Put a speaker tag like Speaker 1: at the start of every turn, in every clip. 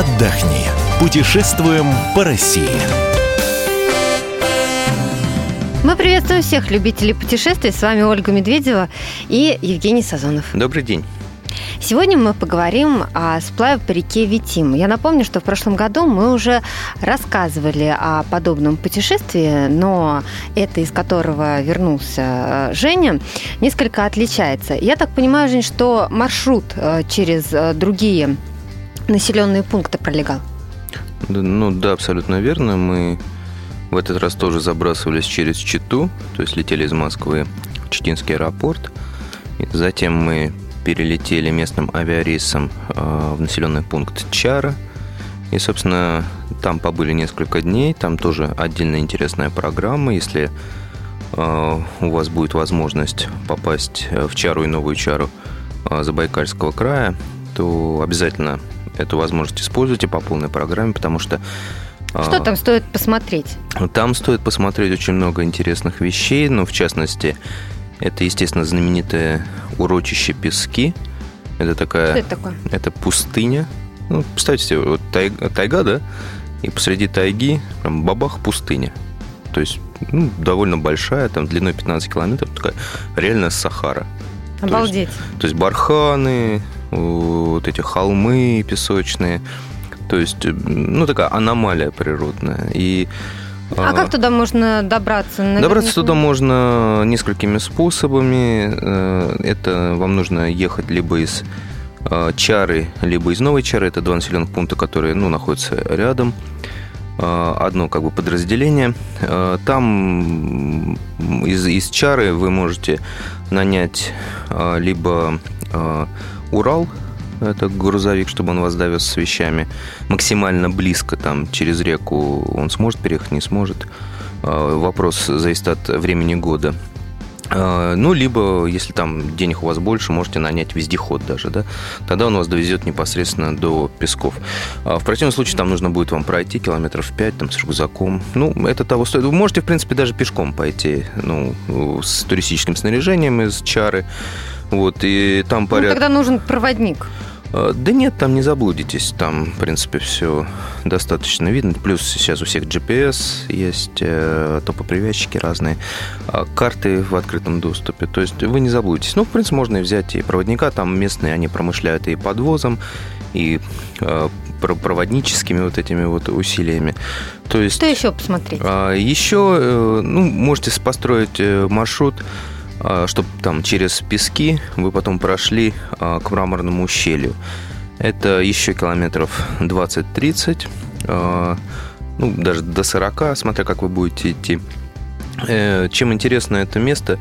Speaker 1: отдохни. Путешествуем по России.
Speaker 2: Мы приветствуем всех любителей путешествий. С вами Ольга Медведева и Евгений Сазонов.
Speaker 3: Добрый день.
Speaker 2: Сегодня мы поговорим о сплаве по реке Витим. Я напомню, что в прошлом году мы уже рассказывали о подобном путешествии, но это, из которого вернулся э, Женя, несколько отличается. Я так понимаю, Жень, что маршрут э, через э, другие населенные пункты пролегал?
Speaker 3: Ну да, абсолютно верно. Мы в этот раз тоже забрасывались через Читу, то есть летели из Москвы в Читинский аэропорт. И затем мы перелетели местным авиарейсом э, в населенный пункт Чара. И, собственно, там побыли несколько дней. Там тоже отдельная интересная программа. Если э, у вас будет возможность попасть в Чару и Новую Чару э, Забайкальского края, то обязательно эту возможность используйте по полной программе, потому что
Speaker 2: что там стоит посмотреть?
Speaker 3: Там стоит посмотреть очень много интересных вещей, но в частности, это, естественно, знаменитое урочище Пески. Это такая...
Speaker 2: Что это такое?
Speaker 3: Это пустыня. Ну, представьте себе, вот тайга, тайга, да? И посреди тайги прям бабах пустыня. То есть ну, довольно большая, там длиной 15 километров, такая реальная Сахара.
Speaker 2: Обалдеть.
Speaker 3: То есть, то есть барханы, вот эти холмы песочные. То есть, ну, такая аномалия природная. И
Speaker 2: а, а как туда можно добраться?
Speaker 3: Наверное, добраться туда можно несколькими способами. Э, это вам нужно ехать либо из э, Чары, либо из Новой Чары. Это два населенных пункта, которые ну, находятся рядом. Э, одно как бы подразделение. Там из, из Чары вы можете нанять либо Урал, это грузовик, чтобы он вас довез с вещами максимально близко, там, через реку он сможет переехать, не сможет. А, вопрос зависит от времени года. А, ну, либо, если там денег у вас больше, можете нанять вездеход даже, да, тогда он вас довезет непосредственно до Песков. А в противном случае там нужно будет вам пройти километров 5 там, с рюкзаком. Ну, это того стоит. Вы можете, в принципе, даже пешком пойти, ну, с туристическим снаряжением из Чары. Вот, и там порядка...
Speaker 2: Ну, тогда нужен проводник.
Speaker 3: А, да нет, там не заблудитесь. Там, в принципе, все достаточно видно. Плюс сейчас у всех GPS есть, э, топопривязчики разные, а, карты в открытом доступе. То есть вы не заблудитесь. Ну, в принципе, можно и взять и проводника. Там местные, они промышляют и подвозом, и э, проводническими вот этими вот усилиями. То есть,
Speaker 2: Что еще посмотреть?
Speaker 3: А, еще, э, ну, можете построить маршрут чтобы там через пески вы потом прошли а, к мраморному ущелью. Это еще километров 20-30, а, ну, даже до 40, смотря как вы будете идти. Э, чем интересно это место,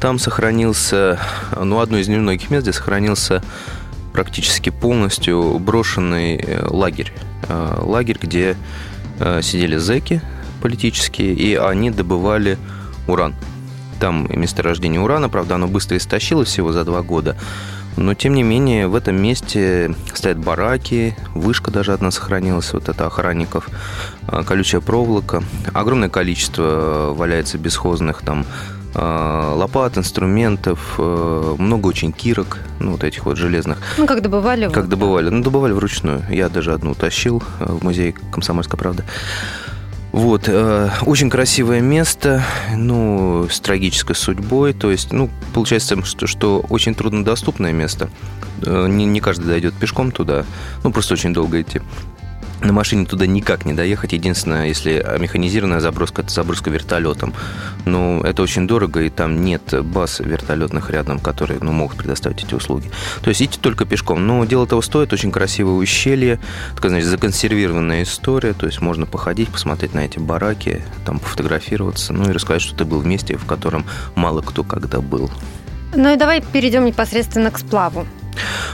Speaker 3: там сохранился, ну, одно из немногих мест, где сохранился практически полностью брошенный э, лагерь. Лагерь, где э, сидели зеки политические, и они добывали уран там месторождение урана, правда, оно быстро истощилось всего за два года. Но, тем не менее, в этом месте стоят бараки, вышка даже одна сохранилась, вот это охранников, а, колючая проволока. Огромное количество валяется бесхозных там а, лопат, инструментов, а, много очень кирок, ну, вот этих вот железных.
Speaker 2: Ну, как добывали?
Speaker 3: Как добывали? Ну, добывали вручную. Я даже одну утащил в музей «Комсомольская правда». Вот, э, очень красивое место, ну, с трагической судьбой, то есть, ну, получается, что, что очень труднодоступное место. Э, не, не каждый дойдет пешком туда, ну, просто очень долго идти на машине туда никак не доехать. Единственное, если механизированная заброска, это заброска вертолетом. Но ну, это очень дорого, и там нет баз вертолетных рядом, которые ну, могут предоставить эти услуги. То есть идти только пешком. Но дело того стоит, очень красивое ущелье, такая, значит, законсервированная история, то есть можно походить, посмотреть на эти бараки, там пофотографироваться, ну и рассказать, что ты был в месте, в котором мало кто когда был.
Speaker 2: Ну и давай перейдем непосредственно к сплаву.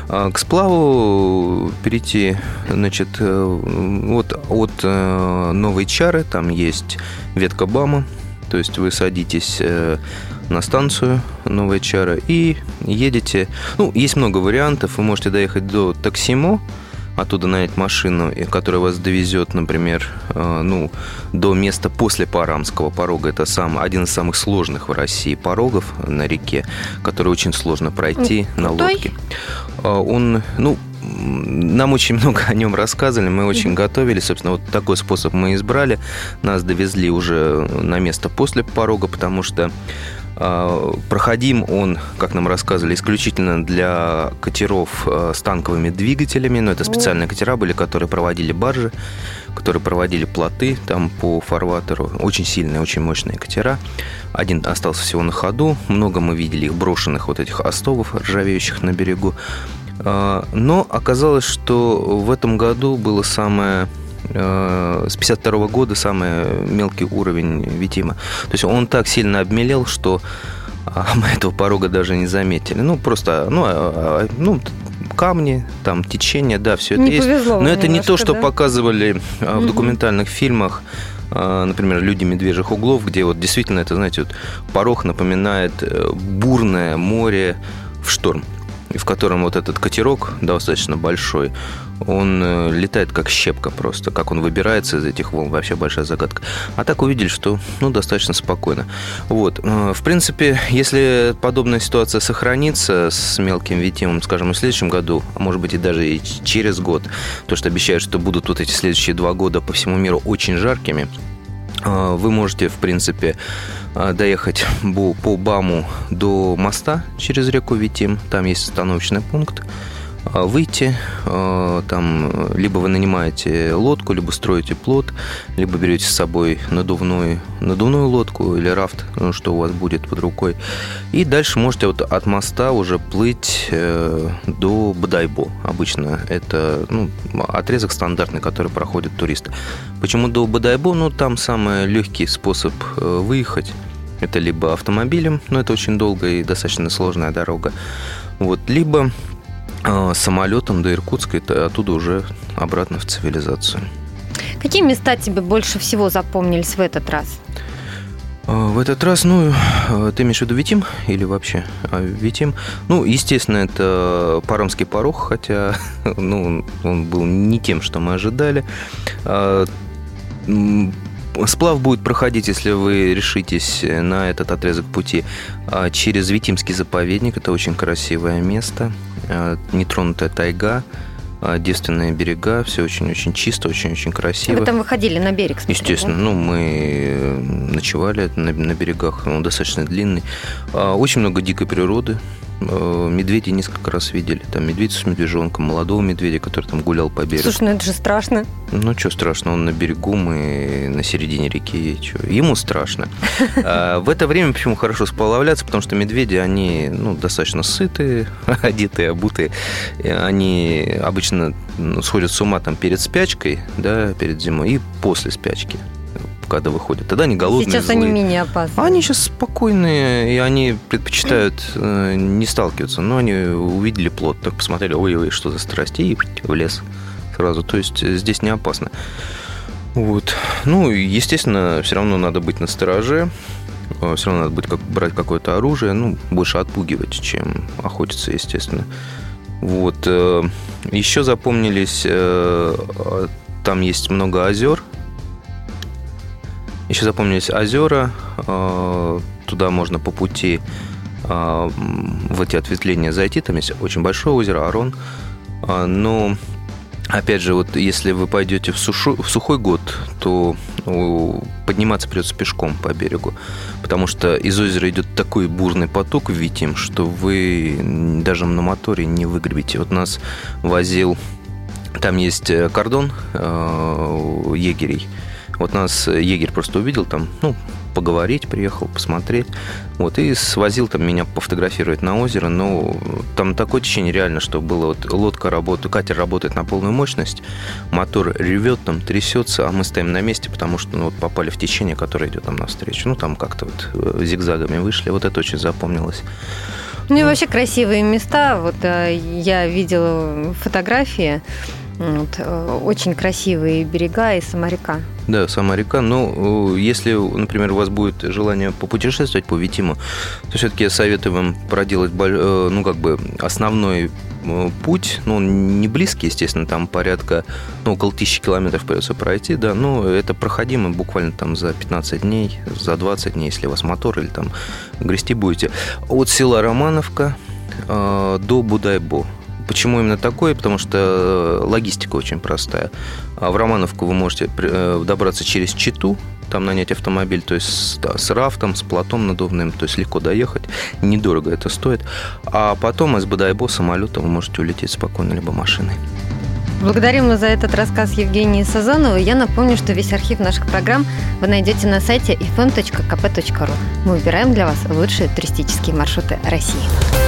Speaker 3: А, к сплаву перейти, значит, э, вот от э, Новой Чары там есть ветка БАМа, то есть вы садитесь э, на станцию Новая Чара и едете. Ну, есть много вариантов. Вы можете доехать до Таксимо, оттуда нанять машину, которая вас довезет, например, э, ну, до места после Парамского порога. Это сам, один из самых сложных в России порогов на реке, который очень сложно пройти
Speaker 2: Крутой?
Speaker 3: на лодке. А, он, ну, нам очень много о нем рассказывали, мы очень готовились. Собственно, вот такой способ мы избрали. Нас довезли уже на место после порога, потому что проходим он, как нам рассказывали, исключительно для катеров а, с танковыми двигателями. Но это специальные катера были, которые проводили баржи, которые проводили плоты там по фарватеру. Очень сильные, очень мощные катера. Один остался всего на ходу. Много мы видели их брошенных вот этих остовов, ржавеющих на берегу. А, но оказалось, что в этом году было самое Э, с 52 года самый мелкий уровень Витима. То есть он так сильно обмелел, что а, мы этого порога даже не заметили. Ну, просто, ну, а, а, ну камни, там течение, да, все это
Speaker 2: не
Speaker 3: есть.
Speaker 2: Повезло
Speaker 3: Но это не то, что
Speaker 2: да?
Speaker 3: показывали в документальных фильмах, например, «Люди медвежьих углов», где вот действительно это, знаете, вот порог напоминает э, бурное море в шторм в котором вот этот катерок достаточно большой, он э, летает как щепка просто. Как он выбирается из этих волн, вообще большая загадка. А так увидели, что ну, достаточно спокойно. Вот. Э, в принципе, если подобная ситуация сохранится с мелким витимом, скажем, в следующем году, а может быть и даже и через год, то, что обещают, что будут вот эти следующие два года по всему миру очень жаркими, вы можете, в принципе, доехать по БАМу до моста через реку Витим. Там есть остановочный пункт. А, выйти, а, там либо вы нанимаете лодку, либо строите плот, либо берете с собой надувную, надувную лодку или рафт, ну, что у вас будет под рукой. И дальше можете вот от моста уже плыть э, до Бадайбо. Обычно это ну, отрезок стандартный, который проходит туристы. Почему до Бадайбо? Ну, там самый легкий способ э, выехать. Это либо автомобилем, но это очень долгая и достаточно сложная дорога. Вот, либо самолетом до Иркутска, и оттуда уже обратно в цивилизацию.
Speaker 2: Какие места тебе больше всего запомнились в этот раз?
Speaker 3: А, в этот раз, ну, а, ты имеешь в виду Витим или вообще Витим? Ну, естественно, это паромский порог, хотя ну, он был не тем, что мы ожидали. Сплав будет проходить, если вы решитесь на этот отрезок пути, через Витимский заповедник. Это очень красивое место. Э, нетронутая тайга, э, девственные берега, все очень-очень чисто, очень-очень красиво.
Speaker 2: Вы там выходили на берег,
Speaker 3: смотрели, Естественно, да? ну, мы ночевали на, на берегах, он достаточно длинный. А, очень много дикой природы, Э, медведей несколько раз видели. Там медведь с медвежонком, молодого медведя, который там гулял по берегу.
Speaker 2: Слушай, ну это же страшно.
Speaker 3: Ну, что страшно, он на берегу, мы на середине реки. Чё? Ему страшно. А в это время почему хорошо сплавляться? Потому что медведи, они ну, достаточно сытые, одетые, обутые. И они обычно ну, сходят с ума там перед спячкой, да, перед зимой, и после спячки когда выходят. Тогда они голодные,
Speaker 2: Сейчас
Speaker 3: злые.
Speaker 2: они менее опасны.
Speaker 3: Они сейчас спокойные, и они предпочитают э, не сталкиваться. Но они увидели плод, так посмотрели, ой-ой, что за страсть, и в лес сразу. То есть э, здесь не опасно. Вот. Ну, естественно, все равно надо быть на стороже. Э, все равно надо быть как, брать какое-то оружие. Ну, больше отпугивать, чем охотиться, естественно. Вот. Э, Еще запомнились, там есть много озер, еще запомнились озера. Э, туда можно по пути э, в эти ответвления зайти. Там есть очень большое озеро, Арон. Э, но Опять же, вот если вы пойдете в, сушу, в сухой год, то подниматься придется пешком по берегу, потому что из озера идет такой бурный поток Витим, что вы даже на моторе не выгребете. Вот нас возил, там есть кордон э, егерей, вот нас егерь просто увидел там, ну, поговорить, приехал, посмотреть. Вот, и свозил там меня пофотографировать на озеро. Но там такое течение реально, что было вот лодка работает, катер работает на полную мощность, мотор ревет, там трясется, а мы стоим на месте, потому что ну, вот попали в течение, которое идет там навстречу. Ну, там как-то вот э, зигзагами вышли. Вот это очень запомнилось.
Speaker 2: Ну и вообще красивые места. Вот э, я видела фотографии. Вот, э, очень красивые берега и сама река.
Speaker 3: Да, сама река. Но ну, если, например, у вас будет желание попутешествовать по Витиму, то все-таки я советую вам проделать, э, ну, как бы основной э, путь, ну, не близкий, естественно, там порядка, ну, около тысячи километров придется пройти, да, но это проходимо буквально там за 15 дней, за 20 дней, если у вас мотор или там грести будете. От села Романовка э, до Будайбо Почему именно такой? Потому что логистика очень простая. В Романовку вы можете добраться через Читу, там нанять автомобиль, то есть да, с рафтом, с платом надувным, то есть легко доехать, недорого это стоит. А потом из Бадайбо самолетом вы можете улететь спокойно, либо машиной.
Speaker 2: Благодарим за этот рассказ Евгении Сазоновой. Я напомню, что весь архив наших программ вы найдете на сайте ifm.kp.ru. Мы выбираем для вас лучшие туристические маршруты России.